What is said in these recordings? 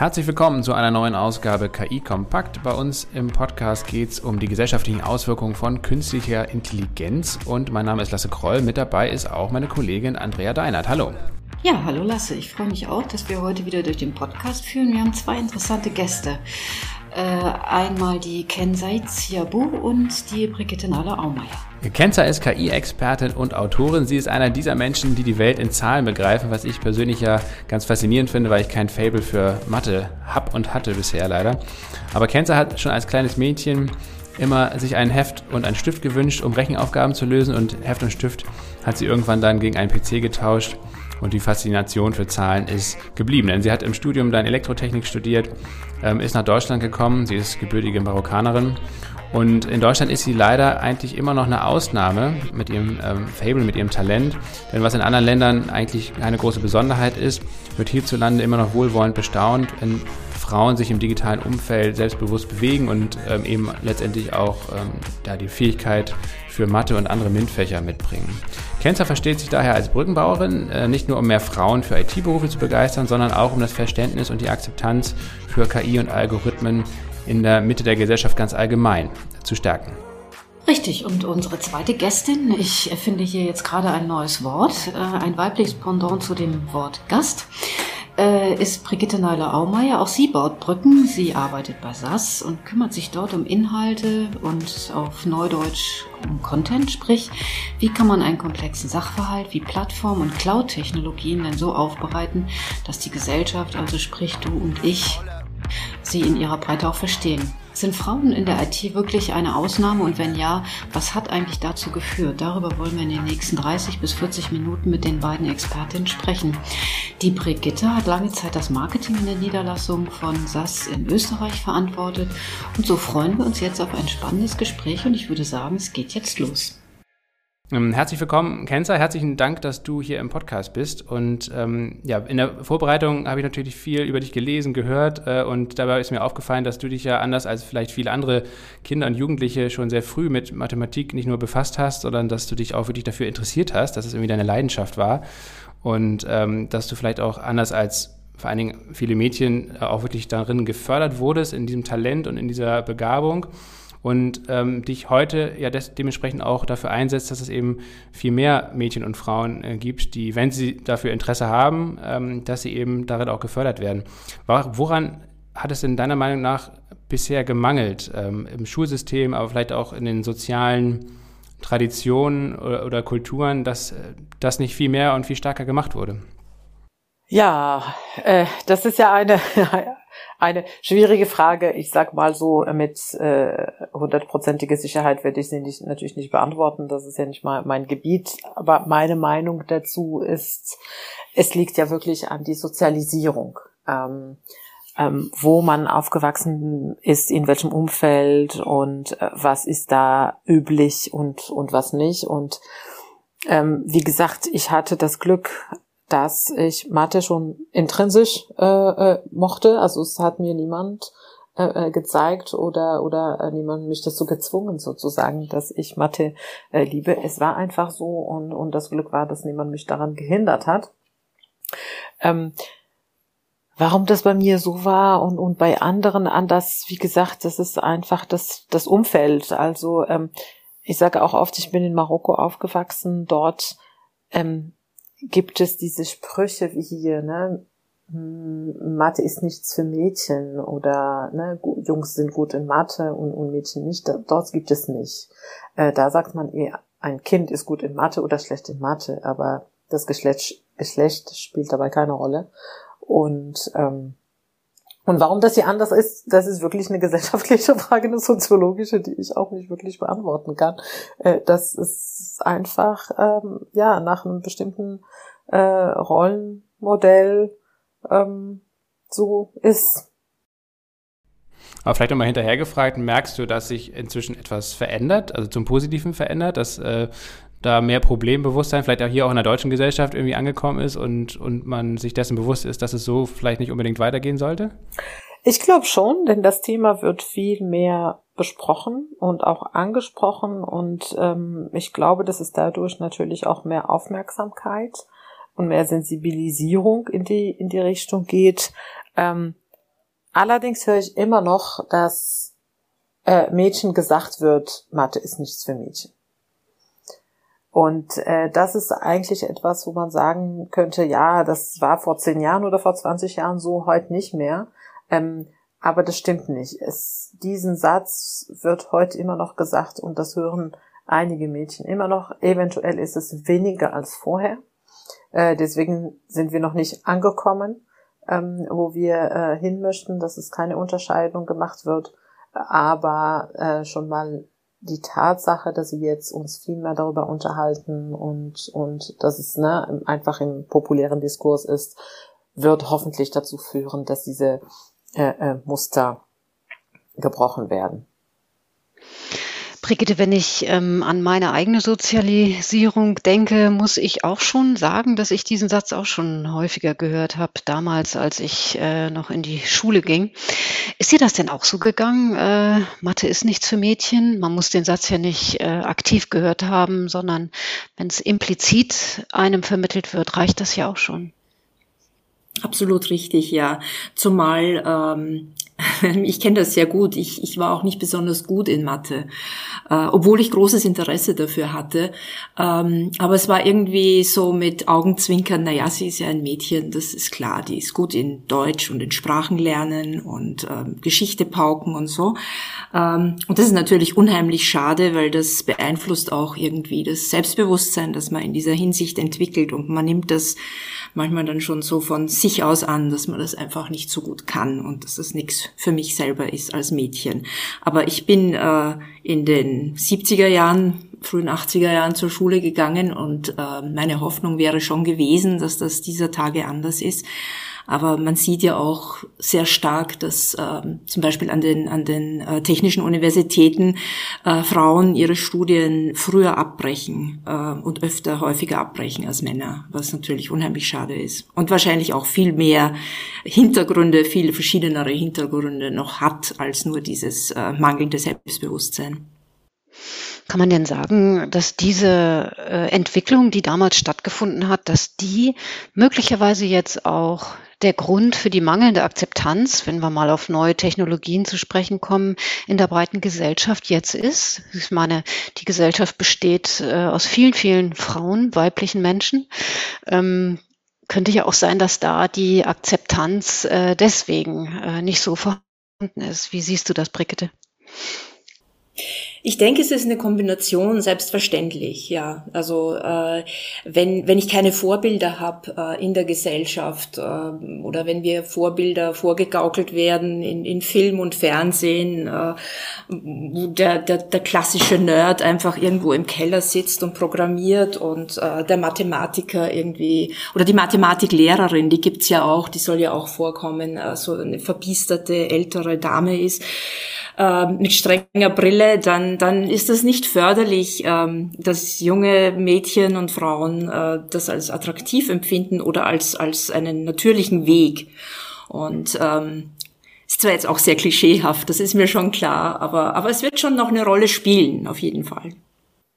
Herzlich willkommen zu einer neuen Ausgabe KI Kompakt. Bei uns im Podcast geht es um die gesellschaftlichen Auswirkungen von künstlicher Intelligenz und mein Name ist Lasse Kroll. Mit dabei ist auch meine Kollegin Andrea Deinert. Hallo. Ja, hallo Lasse. Ich freue mich auch, dass wir heute wieder durch den Podcast führen. Wir haben zwei interessante Gäste. Äh, einmal die Kensai Ziabu und die Brigitte Nahler-Aumeier. Kenza ist KI-Expertin und Autorin. Sie ist einer dieser Menschen, die die Welt in Zahlen begreifen, was ich persönlich ja ganz faszinierend finde, weil ich kein Fable für Mathe hab und hatte bisher leider. Aber Kenza hat schon als kleines Mädchen immer sich ein Heft und einen Stift gewünscht, um Rechenaufgaben zu lösen und Heft und Stift hat sie irgendwann dann gegen einen PC getauscht und die Faszination für Zahlen ist geblieben. Denn sie hat im Studium dann Elektrotechnik studiert, ähm, ist nach Deutschland gekommen, sie ist gebürtige Marokkanerin und in Deutschland ist sie leider eigentlich immer noch eine Ausnahme mit ihrem ähm, Fable, mit ihrem Talent. Denn was in anderen Ländern eigentlich keine große Besonderheit ist, wird hierzulande immer noch wohlwollend bestaunt, wenn Frauen sich im digitalen Umfeld selbstbewusst bewegen und ähm, eben letztendlich auch ähm, ja, die Fähigkeit für Mathe und andere MINT-Fächer mitbringen. Kenzer versteht sich daher als Brückenbauerin, äh, nicht nur um mehr Frauen für IT-Berufe zu begeistern, sondern auch um das Verständnis und die Akzeptanz für KI und Algorithmen in der Mitte der Gesellschaft ganz allgemein zu stärken. Richtig, und unsere zweite Gästin, ich erfinde hier jetzt gerade ein neues Wort, äh, ein weibliches Pendant zu dem Wort Gast, äh, ist Brigitte Neiler-Aumeier. Auch sie baut Brücken, sie arbeitet bei SAS und kümmert sich dort um Inhalte und auf Neudeutsch um Content, sprich, wie kann man einen komplexen Sachverhalt wie Plattform- und Cloud-Technologien denn so aufbereiten, dass die Gesellschaft, also sprich du und ich, sie in ihrer Breite auch verstehen. Sind Frauen in der IT wirklich eine Ausnahme und wenn ja, was hat eigentlich dazu geführt? Darüber wollen wir in den nächsten 30 bis 40 Minuten mit den beiden Expertinnen sprechen. Die Brigitte hat lange Zeit das Marketing in der Niederlassung von SAS in Österreich verantwortet und so freuen wir uns jetzt auf ein spannendes Gespräch und ich würde sagen, es geht jetzt los. Ähm, herzlich willkommen, Kenzer. Herzlichen Dank, dass du hier im Podcast bist. Und ähm, ja, in der Vorbereitung habe ich natürlich viel über dich gelesen, gehört. Äh, und dabei ist mir aufgefallen, dass du dich ja anders als vielleicht viele andere Kinder und Jugendliche schon sehr früh mit Mathematik nicht nur befasst hast, sondern dass du dich auch wirklich dafür interessiert hast, dass es irgendwie deine Leidenschaft war. Und ähm, dass du vielleicht auch anders als vor allen Dingen viele Mädchen äh, auch wirklich darin gefördert wurdest, in diesem Talent und in dieser Begabung und ähm, dich heute ja des, dementsprechend auch dafür einsetzt, dass es eben viel mehr Mädchen und Frauen äh, gibt, die, wenn sie dafür Interesse haben, ähm, dass sie eben darin auch gefördert werden. Woran hat es denn deiner Meinung nach bisher gemangelt ähm, im Schulsystem, aber vielleicht auch in den sozialen Traditionen oder, oder Kulturen, dass äh, das nicht viel mehr und viel stärker gemacht wurde? Ja, äh, das ist ja eine, eine schwierige Frage. Ich sag mal so, mit äh, hundertprozentiger äh, Sicherheit werde ich sie nicht, natürlich nicht beantworten. Das ist ja nicht mal mein Gebiet. Aber meine Meinung dazu ist, es liegt ja wirklich an die Sozialisierung. Ähm, ähm, wo man aufgewachsen ist, in welchem Umfeld und äh, was ist da üblich und, und was nicht. Und ähm, wie gesagt, ich hatte das Glück, dass ich Mathe schon intrinsisch äh, äh, mochte. Also es hat mir niemand äh, äh, gezeigt oder oder äh, niemand mich dazu gezwungen sozusagen, dass ich Mathe äh, liebe. Es war einfach so und und das Glück war, dass niemand mich daran gehindert hat. Ähm, warum das bei mir so war und und bei anderen anders, wie gesagt, das ist einfach das das Umfeld. Also ähm, ich sage auch oft, ich bin in Marokko aufgewachsen. Dort ähm, gibt es diese Sprüche wie hier, ne? Hm, Mathe ist nichts für Mädchen oder ne, Jungs sind gut in Mathe und, und Mädchen nicht. Dort gibt es nicht. Äh, da sagt man eher, ein Kind ist gut in Mathe oder schlecht in Mathe, aber das Geschlecht, Geschlecht spielt dabei keine Rolle. Und ähm, und warum das hier anders ist, das ist wirklich eine gesellschaftliche Frage, eine soziologische, die ich auch nicht wirklich beantworten kann. Äh, das ist einfach ähm, ja nach einem bestimmten äh, Rollenmodell ähm, so ist. Aber vielleicht nochmal hinterhergefragt, merkst du, dass sich inzwischen etwas verändert, also zum Positiven verändert, dass äh, da mehr Problembewusstsein vielleicht auch hier auch in der deutschen Gesellschaft irgendwie angekommen ist und, und man sich dessen bewusst ist, dass es so vielleicht nicht unbedingt weitergehen sollte? Ich glaube schon, denn das Thema wird viel mehr besprochen und auch angesprochen und ähm, ich glaube, dass es dadurch natürlich auch mehr Aufmerksamkeit und mehr Sensibilisierung in die in die Richtung geht. Ähm, Allerdings höre ich immer noch, dass äh, Mädchen gesagt wird, Mathe ist nichts für Mädchen. Und äh, das ist eigentlich etwas, wo man sagen könnte, ja, das war vor zehn Jahren oder vor 20 Jahren so, heute nicht mehr. Ähm, aber das stimmt nicht. Es, diesen Satz wird heute immer noch gesagt und das hören einige Mädchen immer noch. Eventuell ist es weniger als vorher. Äh, deswegen sind wir noch nicht angekommen, ähm, wo wir äh, hin möchten, dass es keine Unterscheidung gemacht wird. Aber äh, schon mal die Tatsache, dass wir jetzt uns viel mehr darüber unterhalten und, und dass es ne, einfach im populären Diskurs ist, wird hoffentlich dazu führen, dass diese äh, äh, Muster gebrochen werden. Brigitte, wenn ich ähm, an meine eigene Sozialisierung denke, muss ich auch schon sagen, dass ich diesen Satz auch schon häufiger gehört habe, damals, als ich äh, noch in die Schule ging. Ist dir das denn auch so gegangen? Äh, Mathe ist nichts für Mädchen. Man muss den Satz ja nicht äh, aktiv gehört haben, sondern wenn es implizit einem vermittelt wird, reicht das ja auch schon. Absolut richtig, ja. Zumal ähm, ich kenne das sehr gut. Ich, ich war auch nicht besonders gut in Mathe, äh, obwohl ich großes Interesse dafür hatte. Ähm, aber es war irgendwie so mit Augenzwinkern, naja, sie ist ja ein Mädchen, das ist klar, die ist gut in Deutsch und in Sprachen lernen und ähm, Geschichte pauken und so. Ähm, und das ist natürlich unheimlich schade, weil das beeinflusst auch irgendwie das Selbstbewusstsein, das man in dieser Hinsicht entwickelt. Und man nimmt das manchmal dann schon so von sich aus an, dass man das einfach nicht so gut kann und dass das nichts für mich selber ist als Mädchen. Aber ich bin äh, in den 70er Jahren frühen 80er Jahren zur Schule gegangen und äh, meine Hoffnung wäre schon gewesen, dass das dieser Tage anders ist. Aber man sieht ja auch sehr stark, dass äh, zum Beispiel an den, an den äh, technischen Universitäten äh, Frauen ihre Studien früher abbrechen äh, und öfter häufiger abbrechen als Männer, was natürlich unheimlich schade ist. Und wahrscheinlich auch viel mehr Hintergründe, viel verschiedenere Hintergründe noch hat als nur dieses äh, mangelnde Selbstbewusstsein. Kann man denn sagen, dass diese äh, Entwicklung, die damals stattgefunden hat, dass die möglicherweise jetzt auch der Grund für die mangelnde Akzeptanz, wenn wir mal auf neue Technologien zu sprechen kommen, in der breiten Gesellschaft jetzt ist. Ich meine, die Gesellschaft besteht äh, aus vielen, vielen Frauen, weiblichen Menschen. Ähm, könnte ja auch sein, dass da die Akzeptanz äh, deswegen äh, nicht so vorhanden ist. Wie siehst du das, Brigitte? Ich denke, es ist eine Kombination, selbstverständlich, ja. Also äh, wenn, wenn ich keine Vorbilder habe äh, in der Gesellschaft äh, oder wenn wir Vorbilder vorgegaukelt werden in, in Film und Fernsehen, äh, wo der, der, der klassische Nerd einfach irgendwo im Keller sitzt und programmiert und äh, der Mathematiker irgendwie oder die Mathematiklehrerin, die gibt's ja auch, die soll ja auch vorkommen, äh, so eine verbiesterte ältere Dame ist äh, mit strenger Brille, dann, dann ist das nicht förderlich, ähm, dass junge Mädchen und Frauen äh, das als attraktiv empfinden oder als, als einen natürlichen Weg. Und ähm, ist zwar jetzt auch sehr klischeehaft, das ist mir schon klar, aber, aber es wird schon noch eine Rolle spielen, auf jeden Fall.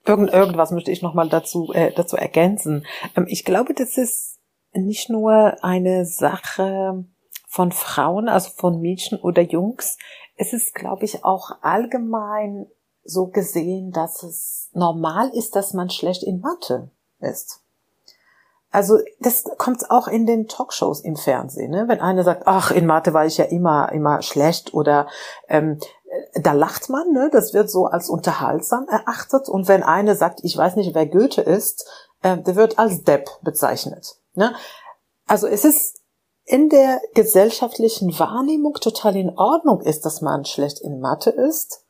Irgend, irgendwas möchte ich nochmal dazu, äh, dazu ergänzen. Ähm, ich glaube, das ist nicht nur eine Sache von Frauen, also von Mädchen oder Jungs es ist, glaube ich, auch allgemein so gesehen, dass es normal ist, dass man schlecht in Mathe ist. Also das kommt auch in den Talkshows im Fernsehen, ne? wenn einer sagt, ach, in Mathe war ich ja immer immer schlecht oder ähm, da lacht man, ne? das wird so als unterhaltsam erachtet und wenn einer sagt, ich weiß nicht, wer Goethe ist, äh, der wird als Depp bezeichnet. Ne? Also es ist in der gesellschaftlichen Wahrnehmung total in Ordnung ist, dass man schlecht in Mathe ist.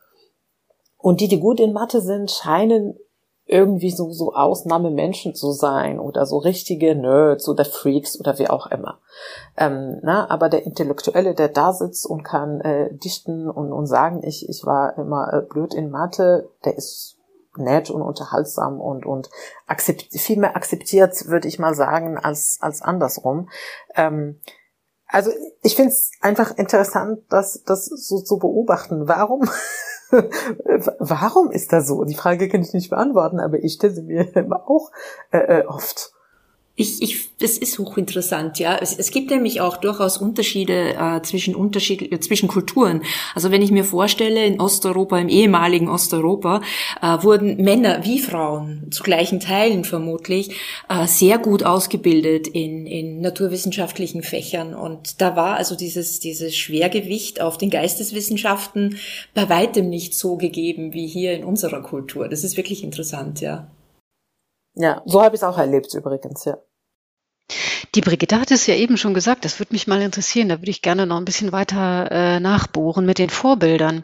Und die, die gut in Mathe sind, scheinen irgendwie so, so Ausnahmemenschen zu sein oder so richtige Nerds oder Freaks oder wie auch immer. Ähm, na, aber der Intellektuelle, der da sitzt und kann äh, dichten und, und sagen, ich, ich war immer äh, blöd in Mathe, der ist nett und unterhaltsam und, und akzept, viel mehr akzeptiert, würde ich mal sagen, als, als andersrum. Ähm, also ich finde es einfach interessant, das, das so zu beobachten. Warum? Warum ist das so? Die Frage kann ich nicht beantworten, aber ich stelle sie mir auch äh, äh oft. Ich, ich, das ist hochinteressant, ja. Es, es gibt nämlich auch durchaus Unterschiede äh, zwischen Unterschied, äh, zwischen Kulturen. Also wenn ich mir vorstelle, in Osteuropa, im ehemaligen Osteuropa, äh, wurden Männer wie Frauen zu gleichen Teilen vermutlich äh, sehr gut ausgebildet in, in naturwissenschaftlichen Fächern. Und da war also dieses, dieses Schwergewicht auf den Geisteswissenschaften bei weitem nicht so gegeben wie hier in unserer Kultur. Das ist wirklich interessant, ja. Ja, so habe ich es auch erlebt übrigens, ja. Die Brigitte hat es ja eben schon gesagt, das würde mich mal interessieren, da würde ich gerne noch ein bisschen weiter äh, nachbohren mit den Vorbildern.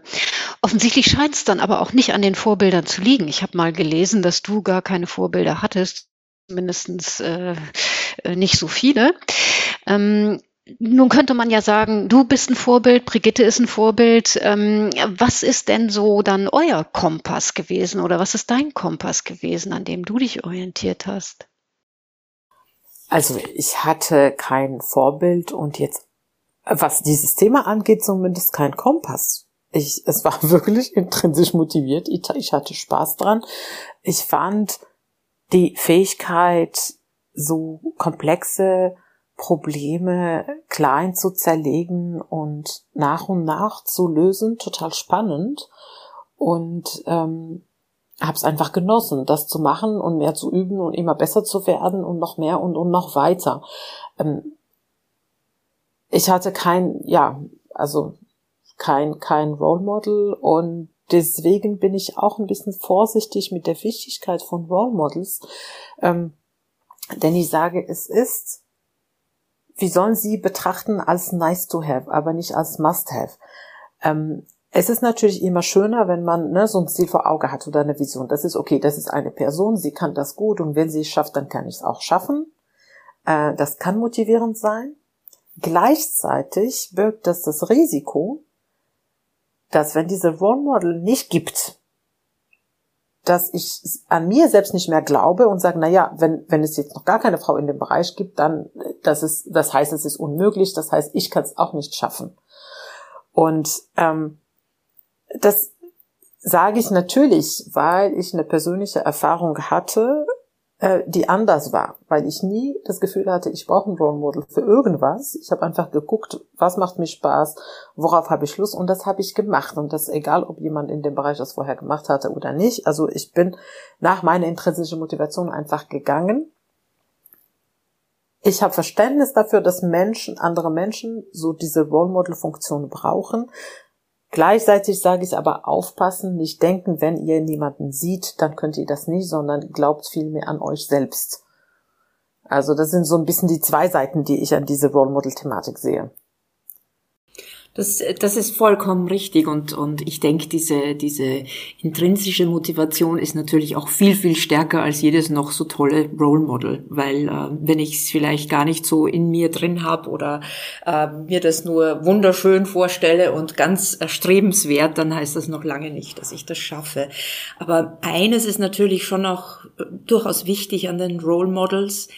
Offensichtlich scheint es dann aber auch nicht an den Vorbildern zu liegen. Ich habe mal gelesen, dass du gar keine Vorbilder hattest, mindestens äh, äh nicht so viele. Ähm, nun könnte man ja sagen, du bist ein Vorbild, Brigitte ist ein Vorbild. Ähm, was ist denn so dann euer Kompass gewesen oder was ist dein Kompass gewesen, an dem du dich orientiert hast? Also ich hatte kein Vorbild und jetzt, was dieses Thema angeht, zumindest kein Kompass. Ich, es war wirklich intrinsisch motiviert. Ich, ich hatte Spaß dran. Ich fand die Fähigkeit, so komplexe Probleme klein zu zerlegen und nach und nach zu lösen, total spannend. Und ähm, habe es einfach genossen, das zu machen und mehr zu üben und immer besser zu werden und noch mehr und, und noch weiter. Ähm, ich hatte kein, ja, also kein, kein Role Model und deswegen bin ich auch ein bisschen vorsichtig mit der Wichtigkeit von Role Models, ähm, denn ich sage, es ist wir sollen sie betrachten als nice to have, aber nicht als must have. Ähm, es ist natürlich immer schöner, wenn man ne, so ein Ziel vor Auge hat oder eine Vision. Das ist okay, das ist eine Person, sie kann das gut und wenn sie es schafft, dann kann ich es auch schaffen. Äh, das kann motivierend sein. Gleichzeitig birgt das das Risiko, dass wenn diese Role Model nicht gibt, dass ich an mir selbst nicht mehr glaube und sage, na ja, wenn, wenn es jetzt noch gar keine Frau in dem Bereich gibt, dann, das ist, das heißt, es ist unmöglich, das heißt, ich kann es auch nicht schaffen. Und ähm, das sage ich natürlich, weil ich eine persönliche Erfahrung hatte, äh, die anders war, weil ich nie das Gefühl hatte, ich brauche ein Role Model für irgendwas. Ich habe einfach geguckt, was macht mir Spaß, worauf habe ich Lust und das habe ich gemacht und das egal, ob jemand in dem Bereich das vorher gemacht hatte oder nicht. Also ich bin nach meiner intrinsischen Motivation einfach gegangen. Ich habe Verständnis dafür, dass Menschen, andere Menschen so diese Role Model Funktion brauchen. Gleichzeitig sage ich aber aufpassen, nicht denken, wenn ihr niemanden sieht, dann könnt ihr das nicht, sondern glaubt vielmehr an euch selbst. Also das sind so ein bisschen die zwei Seiten, die ich an diese Role Model Thematik sehe. Das, das ist vollkommen richtig und, und ich denke, diese, diese intrinsische Motivation ist natürlich auch viel, viel stärker als jedes noch so tolle Role Model, weil äh, wenn ich es vielleicht gar nicht so in mir drin habe oder äh, mir das nur wunderschön vorstelle und ganz erstrebenswert, dann heißt das noch lange nicht, dass ich das schaffe. Aber eines ist natürlich schon auch äh, durchaus wichtig an den Role Models,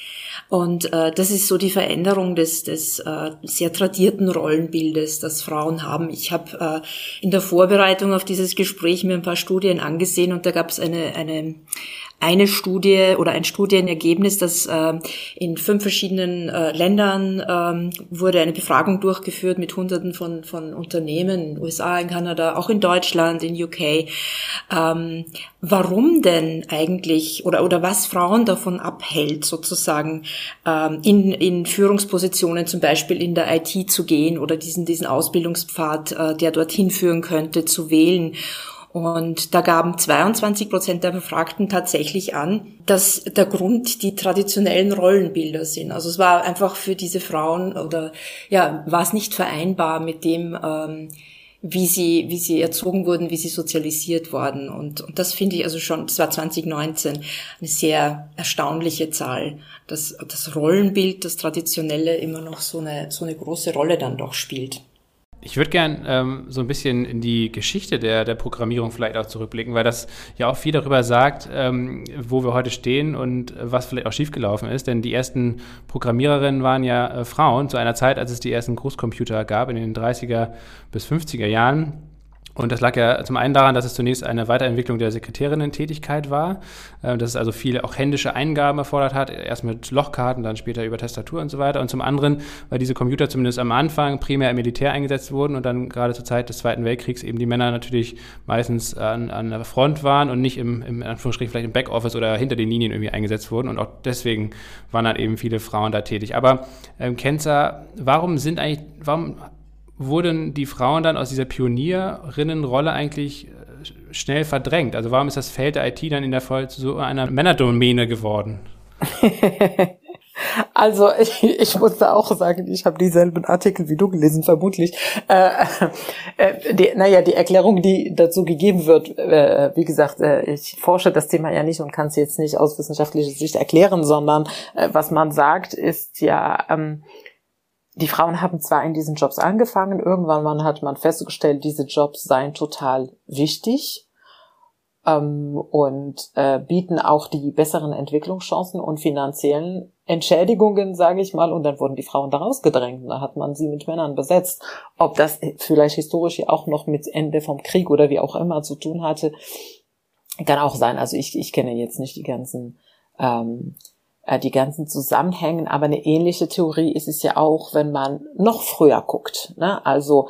und äh, das ist so die Veränderung des, des äh, sehr tradierten Rollenbildes, das Frauen haben. Ich habe äh, in der Vorbereitung auf dieses Gespräch mir ein paar Studien angesehen und da gab es eine, eine eine Studie oder ein Studienergebnis, dass äh, in fünf verschiedenen äh, Ländern ähm, wurde eine Befragung durchgeführt mit Hunderten von, von Unternehmen, in USA, in Kanada, auch in Deutschland, in UK. Ähm, warum denn eigentlich oder, oder was Frauen davon abhält, sozusagen ähm, in, in Führungspositionen zum Beispiel in der IT zu gehen oder diesen, diesen Ausbildungspfad, äh, der dorthin führen könnte, zu wählen. Und da gaben 22 Prozent der Befragten tatsächlich an, dass der Grund die traditionellen Rollenbilder sind. Also es war einfach für diese Frauen oder ja, war es nicht vereinbar mit dem, ähm, wie sie, wie sie erzogen wurden, wie sie sozialisiert worden. Und, und das finde ich also schon, das war 2019 eine sehr erstaunliche Zahl, dass das Rollenbild, das Traditionelle immer noch so eine, so eine große Rolle dann doch spielt. Ich würde gern ähm, so ein bisschen in die Geschichte der, der Programmierung vielleicht auch zurückblicken, weil das ja auch viel darüber sagt, ähm, wo wir heute stehen und was vielleicht auch schiefgelaufen ist. Denn die ersten Programmiererinnen waren ja äh, Frauen zu einer Zeit, als es die ersten Großcomputer gab, in den 30er bis 50er Jahren. Und das lag ja zum einen daran, dass es zunächst eine Weiterentwicklung der Sekretärinnen-Tätigkeit war, äh, dass es also viele auch händische Eingaben erfordert hat, erst mit Lochkarten, dann später über Tastatur und so weiter. Und zum anderen, weil diese Computer zumindest am Anfang primär im Militär eingesetzt wurden und dann gerade zur Zeit des Zweiten Weltkriegs eben die Männer natürlich meistens an, an der Front waren und nicht im, im Anführungsstrich vielleicht im Backoffice oder hinter den Linien irgendwie eingesetzt wurden. Und auch deswegen waren dann eben viele Frauen da tätig. Aber ähm, Kenzer, warum sind eigentlich, warum wurden die Frauen dann aus dieser Pionierinnenrolle eigentlich äh, schnell verdrängt? Also warum ist das Feld der IT dann in der Folge zu so einer Männerdomäne geworden? Also ich, ich muss da auch sagen, ich habe dieselben Artikel wie du gelesen, vermutlich. Äh, äh, die, naja, die Erklärung, die dazu gegeben wird, äh, wie gesagt, äh, ich forsche das Thema ja nicht und kann es jetzt nicht aus wissenschaftlicher Sicht erklären, sondern äh, was man sagt, ist ja, ähm, die Frauen haben zwar in diesen Jobs angefangen, irgendwann hat man festgestellt, diese Jobs seien total wichtig ähm, und äh, bieten auch die besseren Entwicklungschancen und finanziellen Entschädigungen, sage ich mal, und dann wurden die Frauen da rausgedrängt. Da hat man sie mit Männern besetzt. Ob das vielleicht historisch ja auch noch mit Ende vom Krieg oder wie auch immer zu tun hatte, kann auch sein. Also ich, ich kenne jetzt nicht die ganzen ähm, äh, die ganzen Zusammenhängen. Aber eine ähnliche Theorie ist es ja auch, wenn man noch früher guckt. Ne? Also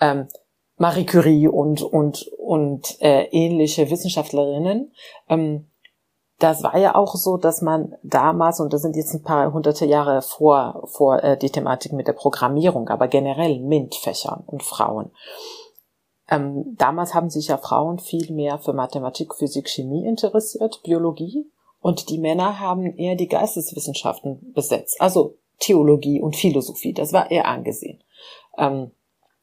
ähm, Marie Curie und und und äh, ähnliche Wissenschaftlerinnen. Ähm, das war ja auch so, dass man damals, und das sind jetzt ein paar hunderte Jahre vor, vor äh, die Thematik mit der Programmierung, aber generell MINT-Fächern und Frauen. Ähm, damals haben sich ja Frauen viel mehr für Mathematik, Physik, Chemie interessiert, Biologie. Und die Männer haben eher die Geisteswissenschaften besetzt, also Theologie und Philosophie. Das war eher angesehen. Ähm,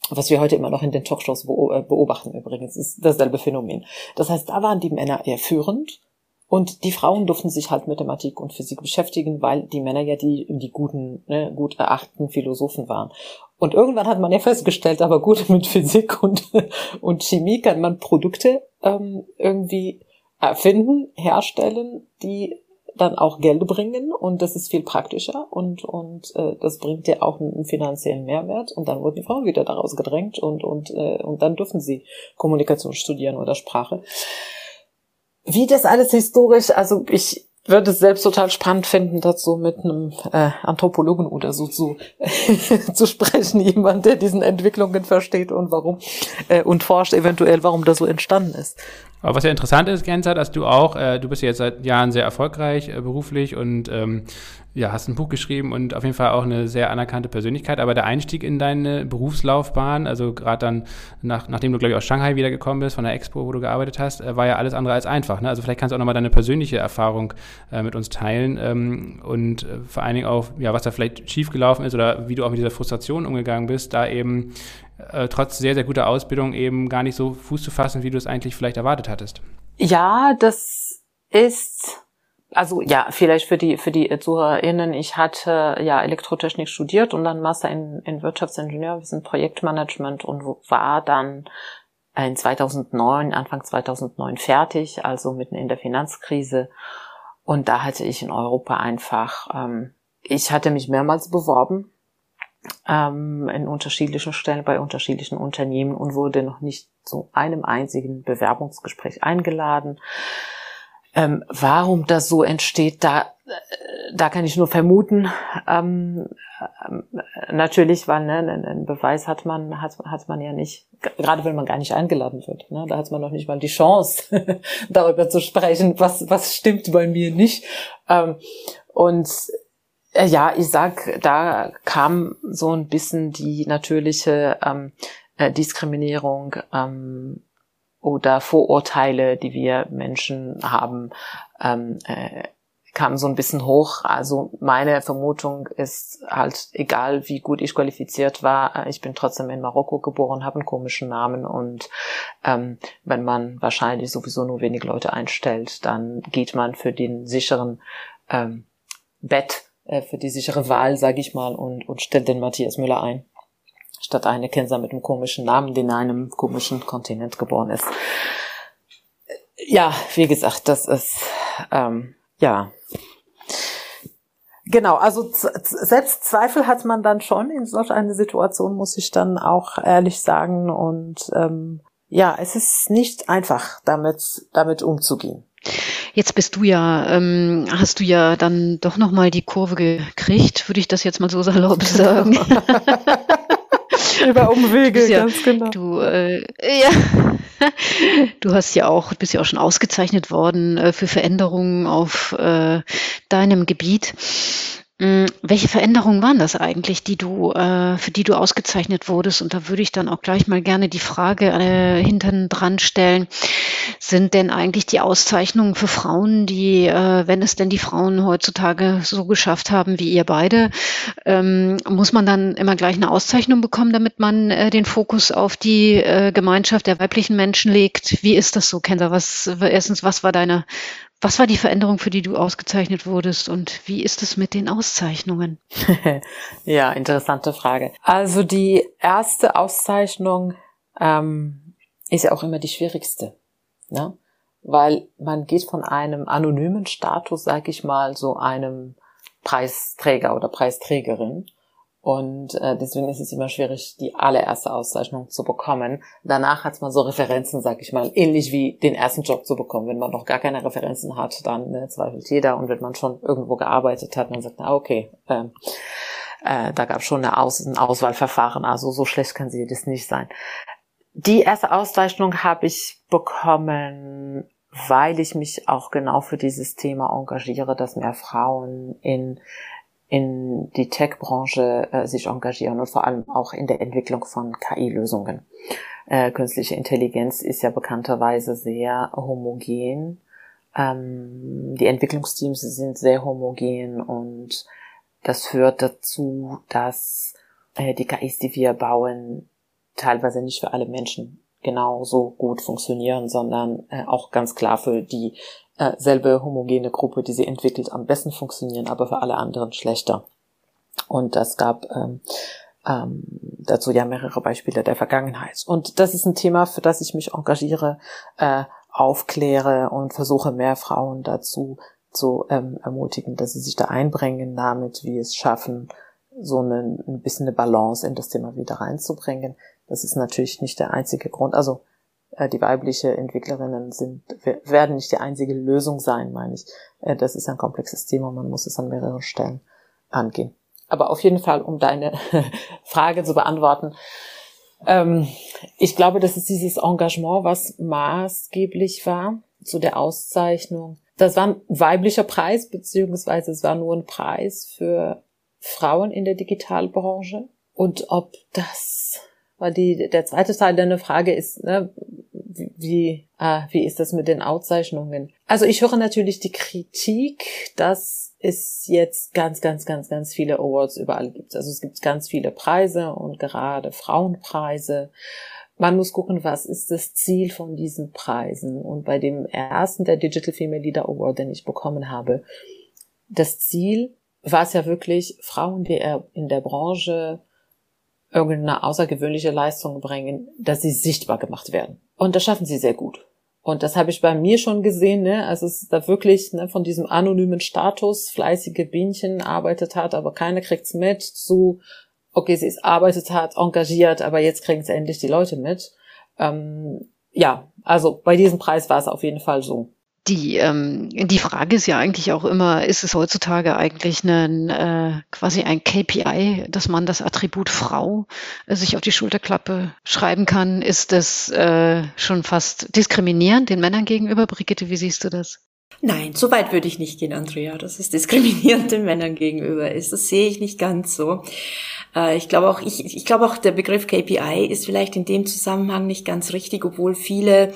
was wir heute immer noch in den Talkshows äh, beobachten übrigens, ist dasselbe Phänomen. Das heißt, da waren die Männer eher führend und die Frauen durften sich halt Mathematik und Physik beschäftigen, weil die Männer ja die, die guten, ne, gut erachteten Philosophen waren. Und irgendwann hat man ja festgestellt, aber gut, mit Physik und, und Chemie kann man Produkte ähm, irgendwie erfinden, herstellen, die dann auch Geld bringen und das ist viel praktischer und und äh, das bringt ja auch einen finanziellen Mehrwert und dann wurden die Frauen wieder daraus gedrängt und und äh, und dann dürfen sie Kommunikation studieren oder Sprache. Wie das alles historisch, also ich würde es selbst total spannend finden, dazu mit einem äh, Anthropologen oder so zu, zu sprechen, jemand, der diesen Entwicklungen versteht und warum äh, und forscht eventuell, warum das so entstanden ist. Aber was ja interessant ist, Gensert, dass du auch, äh, du bist ja jetzt seit Jahren sehr erfolgreich äh, beruflich und ähm, ja, hast ein Buch geschrieben und auf jeden Fall auch eine sehr anerkannte Persönlichkeit. Aber der Einstieg in deine Berufslaufbahn, also gerade dann, nach, nachdem du, glaube ich, aus Shanghai wiedergekommen bist, von der Expo, wo du gearbeitet hast, äh, war ja alles andere als einfach. Ne? Also vielleicht kannst du auch nochmal deine persönliche Erfahrung äh, mit uns teilen ähm, und äh, vor allen Dingen auch, ja, was da vielleicht schiefgelaufen ist oder wie du auch mit dieser Frustration umgegangen bist, da eben äh, trotz sehr, sehr guter Ausbildung eben gar nicht so Fuß zu fassen, wie du es eigentlich vielleicht erwartet hattest. Ja, das ist also ja, vielleicht für die für die ZuhörerInnen, ich hatte ja Elektrotechnik studiert und dann Master in, in Wirtschaftsingenieurwesen, Projektmanagement und war dann in 2009, Anfang 2009 fertig, also mitten in der Finanzkrise. Und da hatte ich in Europa einfach, ähm, ich hatte mich mehrmals beworben ähm, in unterschiedlichen Stellen bei unterschiedlichen Unternehmen und wurde noch nicht zu einem einzigen Bewerbungsgespräch eingeladen. Ähm, warum das so entsteht, da, äh, da kann ich nur vermuten. Ähm, äh, natürlich, weil ne, einen Beweis hat man, hat, hat man ja nicht, gerade wenn man gar nicht eingeladen wird. Ne, da hat man noch nicht mal die Chance, darüber zu sprechen, was, was stimmt bei mir nicht. Ähm, und ja, ich sag, da kam so ein bisschen die natürliche ähm, äh, Diskriminierung ähm, oder Vorurteile, die wir Menschen haben, ähm, äh, kam so ein bisschen hoch. Also meine Vermutung ist halt, egal wie gut ich qualifiziert war, äh, ich bin trotzdem in Marokko geboren, habe einen komischen Namen und ähm, wenn man wahrscheinlich sowieso nur wenig Leute einstellt, dann geht man für den sicheren ähm, Bett, äh, für die sichere Wahl, sage ich mal, und, und stellt den Matthias Müller ein statt eine Kenser mit einem komischen Namen, die in einem komischen Kontinent geboren ist. Ja, wie gesagt, das ist ähm, ja Genau, also selbst Zweifel hat man dann schon in solch einer Situation, muss ich dann auch ehrlich sagen. Und ähm, ja, es ist nicht einfach, damit, damit umzugehen. Jetzt bist du ja, ähm, hast du ja dann doch nochmal die Kurve gekriegt, würde ich das jetzt mal so salopp sagen. Über Umwege, ja, ganz genau. Du, äh, ja. Du hast ja auch, bist ja auch schon ausgezeichnet worden äh, für Veränderungen auf äh, deinem Gebiet. Hm, welche Veränderungen waren das eigentlich, die du, äh, für die du ausgezeichnet wurdest? Und da würde ich dann auch gleich mal gerne die Frage äh, hinten dran stellen. Sind denn eigentlich die Auszeichnungen für Frauen, die, äh, wenn es denn die Frauen heutzutage so geschafft haben wie ihr beide, ähm, muss man dann immer gleich eine Auszeichnung bekommen, damit man den Fokus auf die Gemeinschaft der weiblichen Menschen legt? Wie ist das so, Kendra? Was, erstens, was war deine was war die Veränderung, für die du ausgezeichnet wurdest und wie ist es mit den Auszeichnungen? ja, interessante Frage. Also die erste Auszeichnung ähm, ist ja auch immer die schwierigste, ne? weil man geht von einem anonymen Status, sag ich mal, so einem Preisträger oder Preisträgerin und äh, deswegen ist es immer schwierig, die allererste Auszeichnung zu bekommen. Danach hat man so Referenzen, sag ich mal, ähnlich wie den ersten Job zu bekommen. Wenn man noch gar keine Referenzen hat, dann ne, zweifelt jeder. Und wenn man schon irgendwo gearbeitet hat, dann sagt man, okay, äh, äh, da gab es schon eine Aus ein Auswahlverfahren, also so schlecht kann sie das nicht sein. Die erste Auszeichnung habe ich bekommen, weil ich mich auch genau für dieses Thema engagiere, dass mehr Frauen in in die Tech-Branche äh, sich engagieren und vor allem auch in der Entwicklung von KI-Lösungen. Äh, künstliche Intelligenz ist ja bekannterweise sehr homogen. Ähm, die Entwicklungsteams sind sehr homogen und das führt dazu, dass äh, die KIs, die wir bauen, teilweise nicht für alle Menschen genauso gut funktionieren, sondern äh, auch ganz klar für die äh, selbe homogene Gruppe, die sie entwickelt, am besten funktionieren, aber für alle anderen schlechter. Und das gab ähm, ähm, dazu ja mehrere Beispiele der Vergangenheit. Und das ist ein Thema, für das ich mich engagiere, äh, aufkläre und versuche mehr Frauen dazu zu ähm, ermutigen, dass sie sich da einbringen, damit wie es schaffen, so eine, ein bisschen eine Balance in das Thema wieder reinzubringen. Das ist natürlich nicht der einzige Grund. Also die weibliche Entwicklerinnen sind, werden nicht die einzige Lösung sein, meine ich. Äh, das ist ein komplexes Thema, man muss es an mehreren Stellen angehen. Aber auf jeden Fall, um deine Frage zu beantworten, ähm, ich glaube, das ist dieses Engagement, was maßgeblich war zu der Auszeichnung. Das war ein weiblicher Preis, beziehungsweise es war nur ein Preis für Frauen in der Digitalbranche. Und ob das weil die, der zweite Teil deiner Frage ist, ne, wie, ah, wie ist das mit den Auszeichnungen? Also ich höre natürlich die Kritik, dass es jetzt ganz, ganz, ganz, ganz viele Awards überall gibt. Also es gibt ganz viele Preise und gerade Frauenpreise. Man muss gucken, was ist das Ziel von diesen Preisen. Und bei dem ersten, der Digital Female Leader Award, den ich bekommen habe, das Ziel war es ja wirklich, Frauen, die in der Branche irgendeine außergewöhnliche Leistung bringen, dass sie sichtbar gemacht werden. Und das schaffen sie sehr gut. Und das habe ich bei mir schon gesehen, ne? Also es ist da wirklich ne, von diesem anonymen Status, fleißige Bienchen arbeitet hat, aber keiner kriegt's mit, zu, okay, sie ist arbeitet hat, engagiert, aber jetzt kriegen es endlich die Leute mit. Ähm, ja, also bei diesem Preis war es auf jeden Fall so. Die, ähm, die Frage ist ja eigentlich auch immer, ist es heutzutage eigentlich ein, äh, quasi ein KPI, dass man das Attribut Frau äh, sich auf die Schulterklappe schreiben kann? Ist das äh, schon fast diskriminierend den Männern gegenüber? Brigitte, wie siehst du das? Nein, so weit würde ich nicht gehen, Andrea, dass es diskriminierend den Männern gegenüber ist. Das sehe ich nicht ganz so. Äh, ich glaube auch, ich, ich glaube auch, der Begriff KPI ist vielleicht in dem Zusammenhang nicht ganz richtig, obwohl viele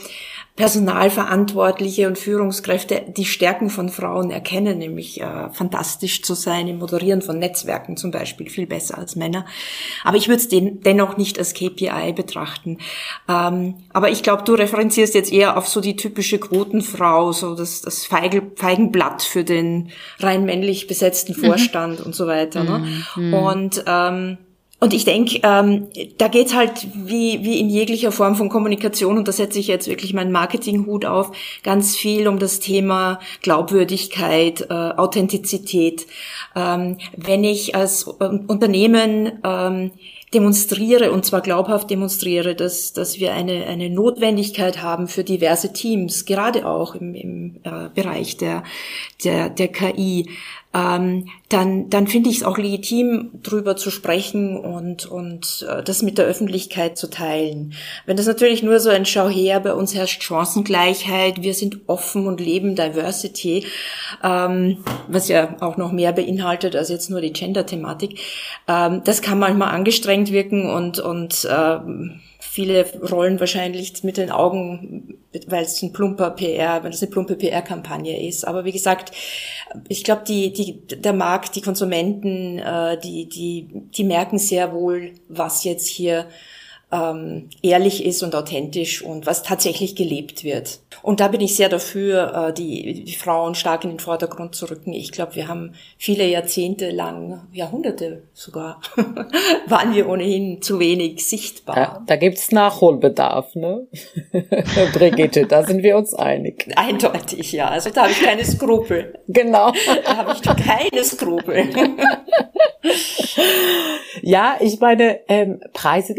Personalverantwortliche und Führungskräfte die Stärken von Frauen erkennen, nämlich äh, fantastisch zu sein im Moderieren von Netzwerken zum Beispiel, viel besser als Männer. Aber ich würde es den, dennoch nicht als KPI betrachten. Ähm, aber ich glaube, du referenzierst jetzt eher auf so die typische Quotenfrau, so das, das Feigel, Feigenblatt für den rein männlich besetzten mhm. Vorstand mhm. und so weiter. Ne? Mhm. Und ähm, und ich denke, ähm, da geht's halt wie, wie in jeglicher Form von Kommunikation, und da setze ich jetzt wirklich meinen Marketinghut auf, ganz viel um das Thema Glaubwürdigkeit, äh, Authentizität. Ähm, wenn ich als äh, Unternehmen ähm, demonstriere und zwar glaubhaft demonstriere, dass, dass wir eine, eine Notwendigkeit haben für diverse Teams, gerade auch im, im äh, Bereich der, der, der KI, ähm, dann, dann finde ich es auch legitim, drüber zu sprechen und, und äh, das mit der Öffentlichkeit zu teilen. Wenn das natürlich nur so ein Schau her, bei uns herrscht Chancengleichheit, wir sind offen und leben Diversity, ähm, was ja auch noch mehr beinhaltet als jetzt nur die Gender-Thematik, ähm, das kann manchmal angestrengt wirken und, und äh, viele rollen wahrscheinlich mit den Augen, weil es ein plumper PR, wenn es eine plumpe PR-Kampagne ist. Aber wie gesagt, ich glaube, die, die, der Markt, die Konsumenten, äh, die, die, die merken sehr wohl, was jetzt hier ähm, ehrlich ist und authentisch und was tatsächlich gelebt wird. Und da bin ich sehr dafür, äh, die, die Frauen stark in den Vordergrund zu rücken. Ich glaube, wir haben viele Jahrzehnte lang, Jahrhunderte sogar, waren wir ohnehin zu wenig sichtbar. Ja, da gibt's Nachholbedarf, ne? Brigitte, da sind wir uns einig. Eindeutig, ja. Also da habe ich keine Skrupel. Genau. Da habe ich keine Skrupel. ja, ich meine, ähm, Preise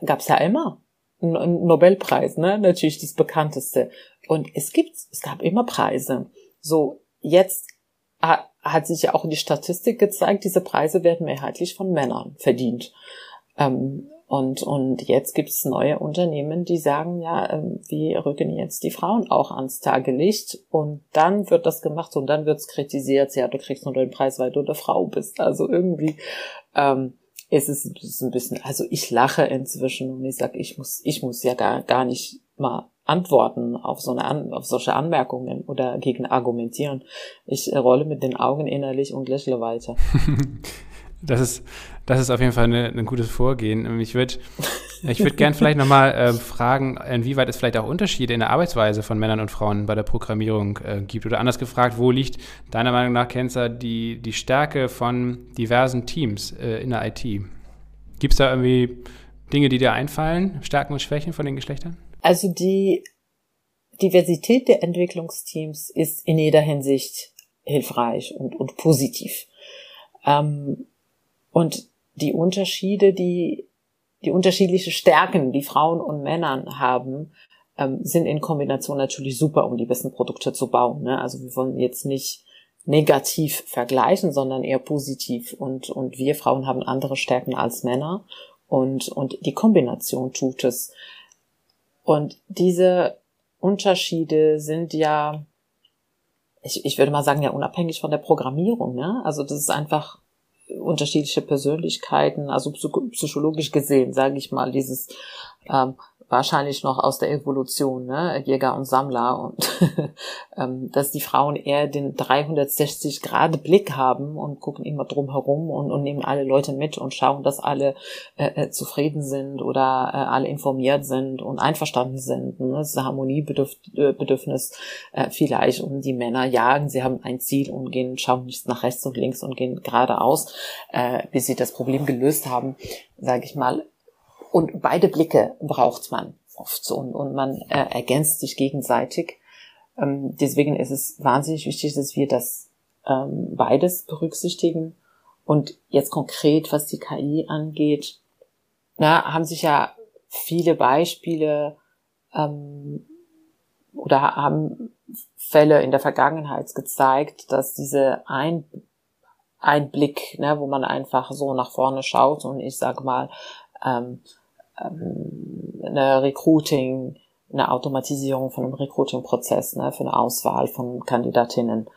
es ja immer. Ein Nobelpreis, ne? Natürlich das bekannteste. Und es gibt, es gab immer Preise. So, jetzt hat sich ja auch die Statistik gezeigt, diese Preise werden mehrheitlich von Männern verdient. Ähm, und, und jetzt gibt es neue Unternehmen, die sagen, ja, ähm, wir rücken jetzt die Frauen auch ans Tagelicht und dann wird das gemacht und dann wird es kritisiert, ja, du kriegst nur den Preis, weil du eine Frau bist. Also irgendwie ähm, ist es ist ein bisschen, also ich lache inzwischen und ich sage, ich muss, ich muss ja gar, gar nicht mal antworten auf so eine auf solche Anmerkungen oder gegen argumentieren. Ich rolle mit den Augen innerlich und lächle weiter. Das ist, das ist auf jeden Fall eine, ein gutes Vorgehen. Ich würde ich würd gern vielleicht nochmal äh, fragen, inwieweit es vielleicht auch Unterschiede in der Arbeitsweise von Männern und Frauen bei der Programmierung äh, gibt. Oder anders gefragt, wo liegt deiner Meinung nach, Kenzer, die, die Stärke von diversen Teams äh, in der IT? Gibt es da irgendwie Dinge, die dir einfallen, Stärken und Schwächen von den Geschlechtern? Also die Diversität der Entwicklungsteams ist in jeder Hinsicht hilfreich und, und positiv. Ähm, und die Unterschiede, die, die unterschiedliche Stärken, die Frauen und Männern haben, ähm, sind in Kombination natürlich super, um die besten Produkte zu bauen. Ne? Also wir wollen jetzt nicht negativ vergleichen, sondern eher positiv. Und, und wir Frauen haben andere Stärken als Männer. Und, und die Kombination tut es. Und diese Unterschiede sind ja, ich, ich würde mal sagen, ja unabhängig von der Programmierung. Ne? Also das ist einfach unterschiedliche Persönlichkeiten, also psychologisch gesehen, sage ich mal, dieses ähm, wahrscheinlich noch aus der Evolution, ne? Jäger und Sammler und ähm, dass die Frauen eher den 360 Grad Blick haben und gucken immer drum herum und, und nehmen alle Leute mit und schauen, dass alle äh, äh zufrieden sind oder äh, alle informiert sind und einverstanden sind. Ne? Das ist Harmoniebedürfnis äh, vielleicht und die Männer jagen, sie haben ein Ziel und gehen, schauen nicht nach rechts und links und gehen geradeaus, äh, bis sie das Problem gelöst haben, sage ich mal und beide Blicke braucht man oft und, und man äh, ergänzt sich gegenseitig. Ähm, deswegen ist es wahnsinnig wichtig, dass wir das ähm, beides berücksichtigen. Und jetzt konkret, was die KI angeht, na, haben sich ja viele Beispiele ähm, oder haben Fälle in der Vergangenheit gezeigt, dass diese ein Einblick, ne, wo man einfach so nach vorne schaut und ich sage mal, ähm, ähm, eine Recruiting, eine Automatisierung von einem Recruiting-Prozess, ne, für eine Auswahl von Kandidatinnen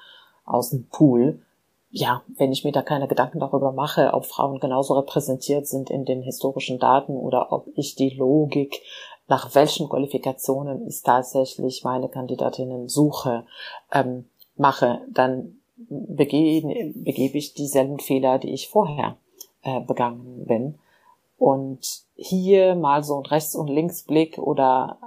aus dem Pool. Ja, wenn ich mir da keine Gedanken darüber mache, ob Frauen genauso repräsentiert sind in den historischen Daten oder ob ich die Logik, nach welchen Qualifikationen ich tatsächlich meine Kandidatinnen suche, ähm, mache, dann begebe, ich dieselben Fehler, die ich vorher äh, begangen bin. Und hier mal so ein Rechts- und Linksblick oder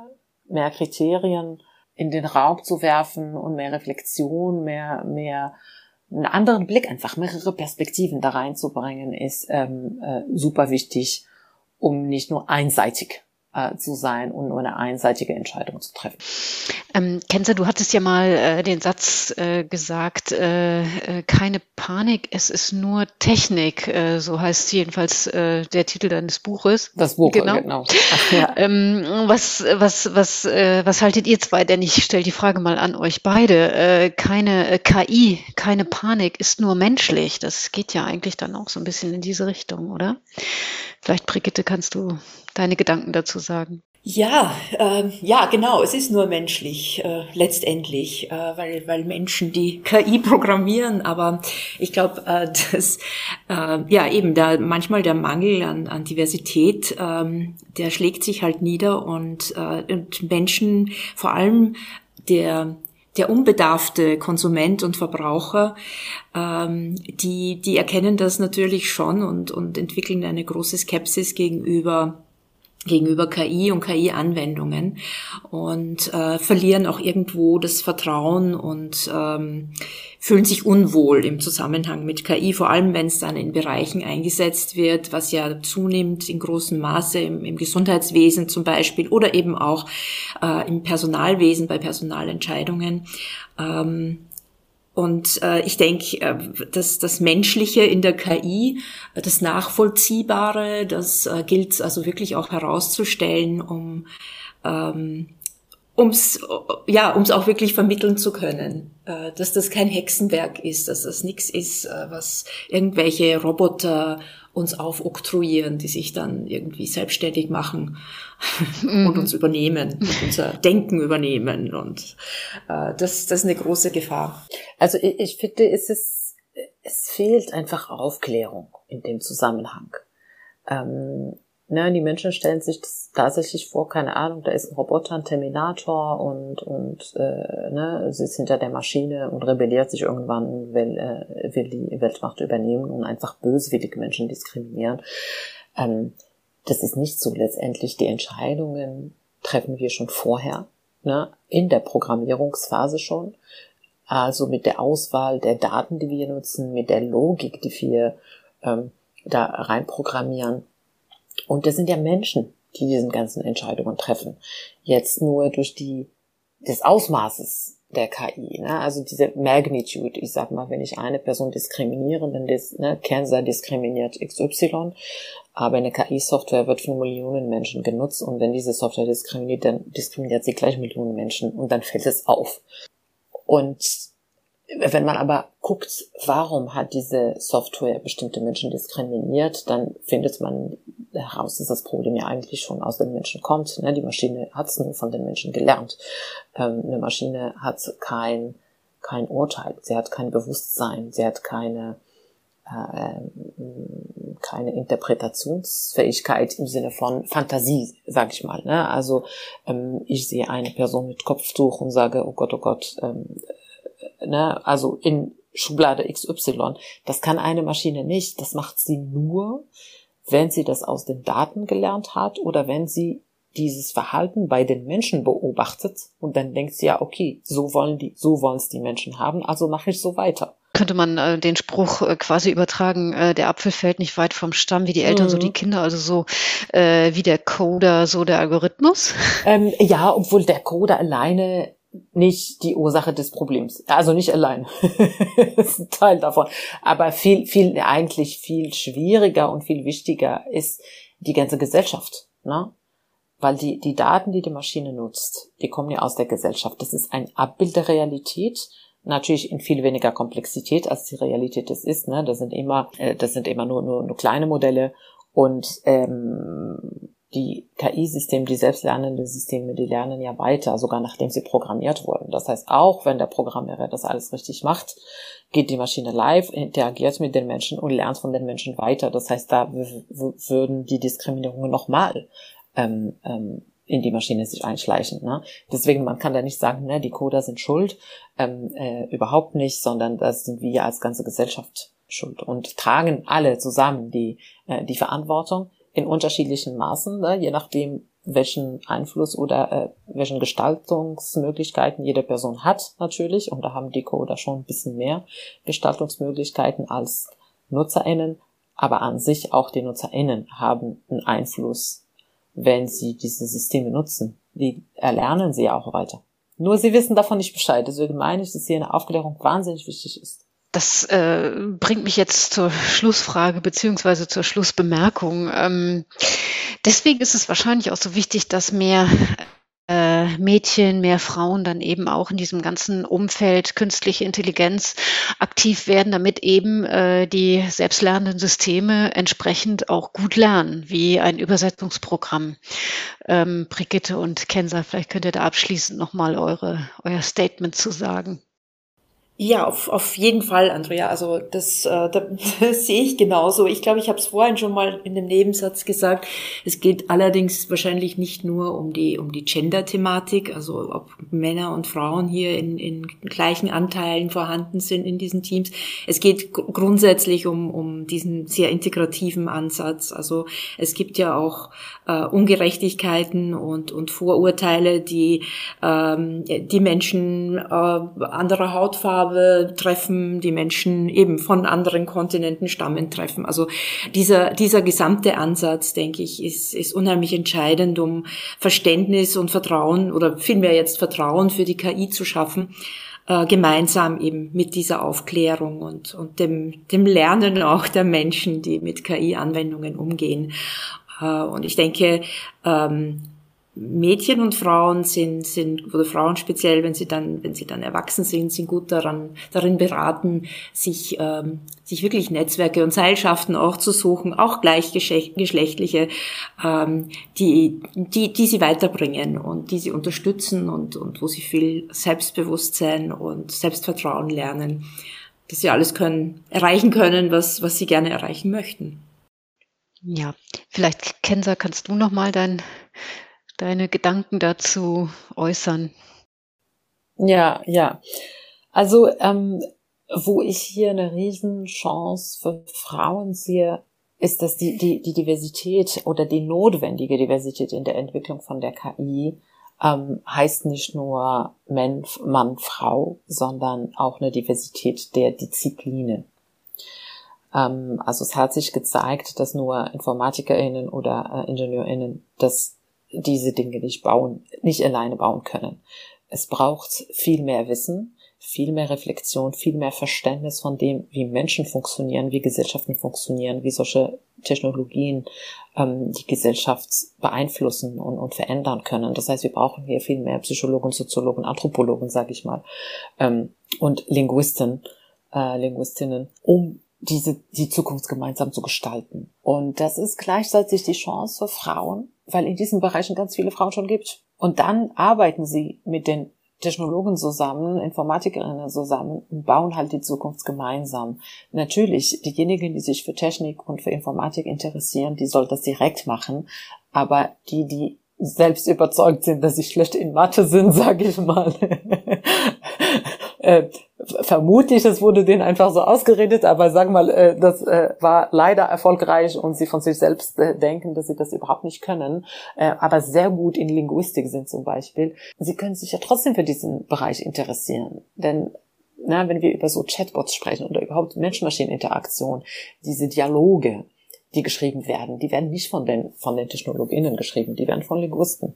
mehr Kriterien in den Raum zu werfen und mehr Reflexion, mehr, mehr einen anderen Blick, einfach mehrere Perspektiven da reinzubringen, ist ähm, äh, super wichtig, um nicht nur einseitig äh, zu sein und nur eine einseitige Entscheidung zu treffen. Ähm, Kenzer, du hattest ja mal äh, den Satz äh, gesagt, äh, äh, keine Panik, es ist nur Technik. So heißt jedenfalls der Titel deines Buches. Das Buch, genau. genau. Ach, ja. ähm, was, was, was, was haltet ihr zwei? Denn ich stelle die Frage mal an euch beide. Keine KI, keine Panik ist nur menschlich. Das geht ja eigentlich dann auch so ein bisschen in diese Richtung, oder? Vielleicht, Brigitte, kannst du deine Gedanken dazu sagen? Ja, äh, ja, genau. Es ist nur menschlich äh, letztendlich, äh, weil weil Menschen die KI programmieren. Aber ich glaube, äh, dass äh, ja eben da manchmal der Mangel an, an Diversität, ähm, der schlägt sich halt nieder und, äh, und Menschen, vor allem der der unbedarfte Konsument und Verbraucher, ähm, die, die erkennen das natürlich schon und, und entwickeln eine große Skepsis gegenüber gegenüber KI und KI-Anwendungen und äh, verlieren auch irgendwo das Vertrauen und ähm, fühlen sich unwohl im Zusammenhang mit KI, vor allem wenn es dann in Bereichen eingesetzt wird, was ja zunimmt in großem Maße im, im Gesundheitswesen zum Beispiel oder eben auch äh, im Personalwesen bei Personalentscheidungen. Ähm, und äh, ich denke, äh, dass das Menschliche in der KI, das Nachvollziehbare, das äh, gilt also wirklich auch herauszustellen, um ähm, ums ja ums auch wirklich vermitteln zu können, äh, dass das kein Hexenwerk ist, dass das nichts ist, äh, was irgendwelche Roboter uns aufoktroyieren, die sich dann irgendwie selbstständig machen und mhm. uns übernehmen, und unser Denken übernehmen. Und äh, das, das ist eine große Gefahr. Also ich, ich finde, es ist, es fehlt einfach Aufklärung in dem Zusammenhang. Ähm, Ne, die Menschen stellen sich das tatsächlich vor, keine Ahnung, da ist ein Roboter, ein Terminator und, und äh, ne, sie ist hinter der Maschine und rebelliert sich irgendwann will, äh, will die Weltmacht übernehmen und einfach böswillige Menschen diskriminieren. Ähm, das ist nicht so. Letztendlich die Entscheidungen treffen wir schon vorher, ne, in der Programmierungsphase schon. Also mit der Auswahl der Daten, die wir nutzen, mit der Logik, die wir ähm, da reinprogrammieren und das sind ja Menschen, die diesen ganzen Entscheidungen treffen. Jetzt nur durch die, des Ausmaßes der KI, ne? also diese Magnitude. Ich sag mal, wenn ich eine Person diskriminiere, dann das, ne, Cancer diskriminiert XY, aber eine KI-Software wird von Millionen Menschen genutzt und wenn diese Software diskriminiert, dann diskriminiert sie gleich Millionen Menschen und dann fällt es auf. Und wenn man aber guckt, warum hat diese Software bestimmte Menschen diskriminiert, dann findet man heraus, dass das Problem ja eigentlich schon aus den Menschen kommt. Ne? Die Maschine hat es nur von den Menschen gelernt. Ähm, eine Maschine hat kein, kein Urteil, sie hat kein Bewusstsein, sie hat keine, äh, keine Interpretationsfähigkeit im Sinne von Fantasie, sag ich mal. Ne? Also ähm, ich sehe eine Person mit Kopftuch und sage, oh Gott, oh Gott, ähm, ne, also in Schublade XY. Das kann eine Maschine nicht. Das macht sie nur, wenn sie das aus den Daten gelernt hat oder wenn sie dieses Verhalten bei den Menschen beobachtet und dann denkt sie ja, okay, so wollen die, so wollen es die Menschen haben, also mache ich so weiter. Könnte man äh, den Spruch äh, quasi übertragen, äh, der Apfel fällt nicht weit vom Stamm, wie die Eltern, mhm. so die mhm. Kinder, also so äh, wie der Coder, so der Algorithmus? Ähm, ja, obwohl der Coder alleine nicht die Ursache des Problems. Also nicht allein. das ist ein Teil davon. Aber viel, viel, eigentlich viel schwieriger und viel wichtiger ist die ganze Gesellschaft. Ne? Weil die, die Daten, die die Maschine nutzt, die kommen ja aus der Gesellschaft. Das ist ein Abbild der Realität. Natürlich in viel weniger Komplexität, als die Realität es ist. Ne? Das sind immer, äh, das sind immer nur, nur, nur kleine Modelle. Und ähm, die KI-Systeme, die selbstlernenden Systeme, die lernen ja weiter, sogar nachdem sie programmiert wurden. Das heißt, auch wenn der Programmierer das alles richtig macht, geht die Maschine live, interagiert mit den Menschen und lernt von den Menschen weiter. Das heißt, da würden die Diskriminierungen nochmal ähm, ähm, in die Maschine sich einschleichen. Ne? Deswegen, man kann da nicht sagen, ne, die Coder sind schuld, ähm, äh, überhaupt nicht, sondern das sind wir als ganze Gesellschaft schuld und tragen alle zusammen die, äh, die Verantwortung in unterschiedlichen Maßen, ne, je nachdem, welchen Einfluss oder äh, welchen Gestaltungsmöglichkeiten jede Person hat natürlich. Und da haben die Coder schon ein bisschen mehr Gestaltungsmöglichkeiten als NutzerInnen. Aber an sich auch die NutzerInnen haben einen Einfluss wenn sie diese Systeme nutzen. Die erlernen sie auch weiter. Nur sie wissen davon nicht Bescheid. Deswegen meine ich, dass hier eine Aufklärung wahnsinnig wichtig ist. Das äh, bringt mich jetzt zur Schlussfrage beziehungsweise zur Schlussbemerkung. Ähm, deswegen ist es wahrscheinlich auch so wichtig, dass mehr äh, Mädchen, mehr Frauen dann eben auch in diesem ganzen Umfeld künstliche Intelligenz aktiv werden, damit eben äh, die selbstlernenden Systeme entsprechend auch gut lernen, wie ein Übersetzungsprogramm. Ähm, Brigitte und Kensa, vielleicht könnt ihr da abschließend nochmal eure, euer Statement zu sagen. Ja, auf, auf jeden Fall, Andrea. Also das, äh, das, das sehe ich genauso. Ich glaube, ich habe es vorhin schon mal in dem Nebensatz gesagt. Es geht allerdings wahrscheinlich nicht nur um die um die Gender-Thematik, also ob Männer und Frauen hier in, in gleichen Anteilen vorhanden sind in diesen Teams. Es geht grundsätzlich um um diesen sehr integrativen Ansatz. Also es gibt ja auch äh, Ungerechtigkeiten und und Vorurteile, die ähm, die Menschen äh, anderer Hautfarbe Hautfarbe treffen, die Menschen eben von anderen Kontinenten stammen treffen. Also dieser, dieser gesamte Ansatz, denke ich, ist, ist unheimlich entscheidend, um Verständnis und Vertrauen oder vielmehr jetzt Vertrauen für die KI zu schaffen äh, gemeinsam eben mit dieser Aufklärung und, und dem, dem Lernen auch der Menschen, die mit KI-Anwendungen umgehen. Äh, und ich denke, ähm, Mädchen und Frauen sind, sind, oder Frauen speziell, wenn sie dann, wenn sie dann erwachsen sind, sind gut daran, darin beraten, sich, ähm, sich wirklich Netzwerke und Seilschaften auch zu suchen, auch gleichgeschlechtliche, ähm, die, die, die sie weiterbringen und die sie unterstützen und, und wo sie viel Selbstbewusstsein und Selbstvertrauen lernen, dass sie alles können, erreichen können, was, was sie gerne erreichen möchten. Ja, vielleicht, Kenza, kannst du noch mal dein deine Gedanken dazu äußern. Ja, ja. Also, ähm, wo ich hier eine Riesenchance für Frauen sehe, ist, dass die, die, die Diversität oder die notwendige Diversität in der Entwicklung von der KI ähm, heißt nicht nur Mann, Mann, Frau, sondern auch eine Diversität der Disziplinen. Ähm, also es hat sich gezeigt, dass nur InformatikerInnen oder äh, IngenieurInnen das diese Dinge nicht bauen, nicht alleine bauen können. Es braucht viel mehr Wissen, viel mehr Reflexion, viel mehr Verständnis von dem, wie Menschen funktionieren, wie Gesellschaften funktionieren, wie solche Technologien ähm, die Gesellschaft beeinflussen und, und verändern können. Das heißt, wir brauchen hier viel mehr Psychologen, Soziologen, Anthropologen, sage ich mal, ähm, und Linguisten, äh, Linguistinnen, um diese, die Zukunft gemeinsam zu gestalten. Und das ist gleichzeitig die Chance für Frauen, weil in diesen Bereichen ganz viele Frauen schon gibt. Und dann arbeiten sie mit den Technologen zusammen, Informatikerinnen zusammen und bauen halt die Zukunft gemeinsam. Natürlich, diejenigen, die sich für Technik und für Informatik interessieren, die soll das direkt machen. Aber die, die selbst überzeugt sind, dass sie schlecht in Mathe sind, sage ich mal, äh, vermutlich, es wurde denen einfach so ausgeredet, aber sagen wir mal, äh, das äh, war leider erfolgreich und sie von sich selbst äh, denken, dass sie das überhaupt nicht können, äh, aber sehr gut in Linguistik sind zum Beispiel. Sie können sich ja trotzdem für diesen Bereich interessieren, denn na, wenn wir über so Chatbots sprechen oder überhaupt Mensch-Maschinen-Interaktion, diese Dialoge, die geschrieben werden, die werden nicht von den, von den Technologinnen geschrieben, die werden von Linguisten.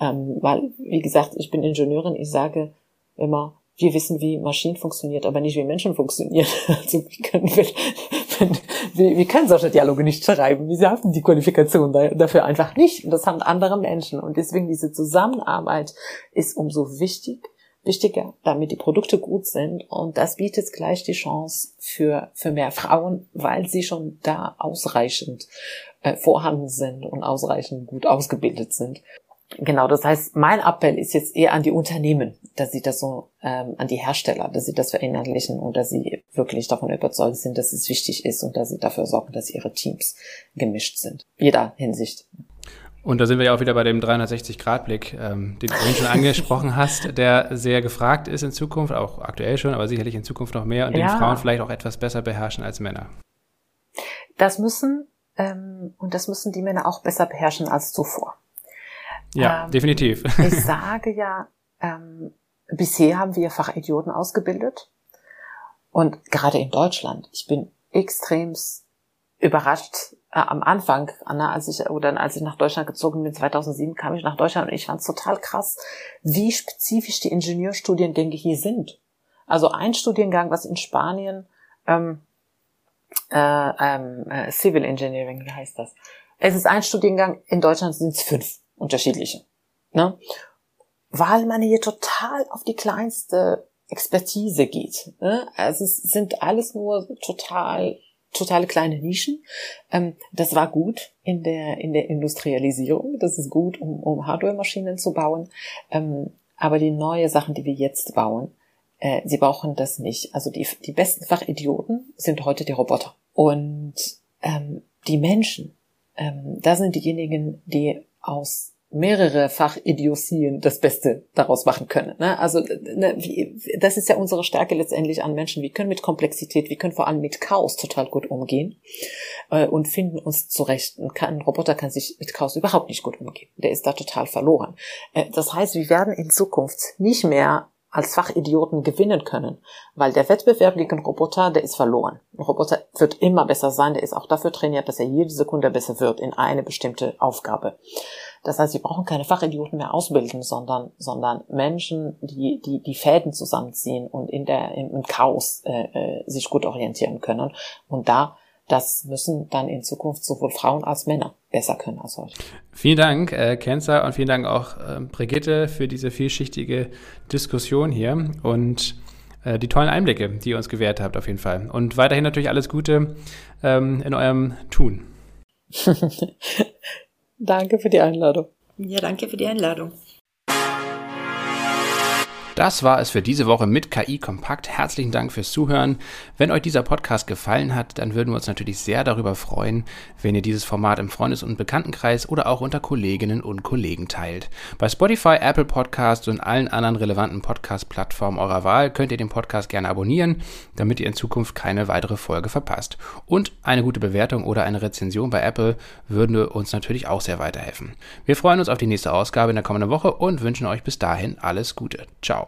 Ähm, weil, wie gesagt, ich bin Ingenieurin, ich sage immer, wir wissen, wie Maschinen funktionieren, aber nicht wie Menschen funktionieren. Also wie können wir, wir, wir können solche Dialoge nicht schreiben. Wir haben die Qualifikation dafür einfach nicht. Und das haben andere Menschen. Und deswegen diese Zusammenarbeit ist umso wichtig, wichtiger, damit die Produkte gut sind. Und das bietet gleich die Chance für, für mehr Frauen, weil sie schon da ausreichend äh, vorhanden sind und ausreichend gut ausgebildet sind. Genau, das heißt, mein Appell ist jetzt eher an die Unternehmen, dass sie das so, ähm, an die Hersteller, dass sie das verinnerlichen und dass sie wirklich davon überzeugt sind, dass es wichtig ist und dass sie dafür sorgen, dass ihre Teams gemischt sind. Jeder Hinsicht. Und da sind wir ja auch wieder bei dem 360-Grad-Blick, ähm, den du vorhin schon angesprochen hast, der sehr gefragt ist in Zukunft, auch aktuell schon, aber sicherlich in Zukunft noch mehr und ja. den Frauen vielleicht auch etwas besser beherrschen als Männer. Das müssen, ähm, und das müssen die Männer auch besser beherrschen als zuvor. Ja, ähm, definitiv. ich sage ja, ähm, bisher haben wir Fachidioten ausgebildet. Und gerade in Deutschland, ich bin extrem überrascht, äh, am Anfang, Anna, als ich oder als ich nach Deutschland gezogen bin, 2007 kam ich nach Deutschland und ich fand es total krass, wie spezifisch die Ingenieurstudiengänge hier sind. Also ein Studiengang, was in Spanien ähm, äh, ähm, äh, Civil Engineering, wie heißt das? Es ist ein Studiengang, in Deutschland sind es fünf unterschiedliche. Ne? Weil man hier total auf die kleinste Expertise geht. Ne? Also es sind alles nur total totale kleine Nischen. Ähm, das war gut in der, in der Industrialisierung. Das ist gut, um, um Hardware-Maschinen zu bauen. Ähm, aber die neue Sachen, die wir jetzt bauen, äh, sie brauchen das nicht. Also die, die besten Fachidioten sind heute die Roboter. Und ähm, die Menschen, ähm, da sind diejenigen, die aus mehrere Fachidiosien das Beste daraus machen können. Ne? Also ne, wie, das ist ja unsere Stärke letztendlich an Menschen. Wir können mit Komplexität, wir können vor allem mit Chaos total gut umgehen äh, und finden uns zurecht. Ein, ein Roboter kann sich mit Chaos überhaupt nicht gut umgehen. Der ist da total verloren. Äh, das heißt, wir werden in Zukunft nicht mehr als Fachidioten gewinnen können, weil der Wettbewerb gegen Roboter, der ist verloren. Ein Roboter wird immer besser sein, der ist auch dafür trainiert, dass er jede Sekunde besser wird in eine bestimmte Aufgabe. Das heißt, wir brauchen keine Fachidioten mehr ausbilden, sondern, sondern Menschen, die, die die Fäden zusammenziehen und in der, im Chaos äh, äh, sich gut orientieren können. Und da das müssen dann in Zukunft sowohl Frauen als Männer besser können als heute. Vielen Dank, äh, Kenza, und vielen Dank auch äh, Brigitte für diese vielschichtige Diskussion hier und äh, die tollen Einblicke, die ihr uns gewährt habt, auf jeden Fall. Und weiterhin natürlich alles Gute ähm, in eurem Tun. danke für die Einladung. Ja, danke für die Einladung. Das war es für diese Woche mit KI Kompakt. Herzlichen Dank fürs Zuhören. Wenn euch dieser Podcast gefallen hat, dann würden wir uns natürlich sehr darüber freuen, wenn ihr dieses Format im Freundes- und Bekanntenkreis oder auch unter Kolleginnen und Kollegen teilt. Bei Spotify, Apple Podcasts und allen anderen relevanten Podcast-Plattformen eurer Wahl könnt ihr den Podcast gerne abonnieren, damit ihr in Zukunft keine weitere Folge verpasst. Und eine gute Bewertung oder eine Rezension bei Apple würden uns natürlich auch sehr weiterhelfen. Wir freuen uns auf die nächste Ausgabe in der kommenden Woche und wünschen euch bis dahin alles Gute. Ciao.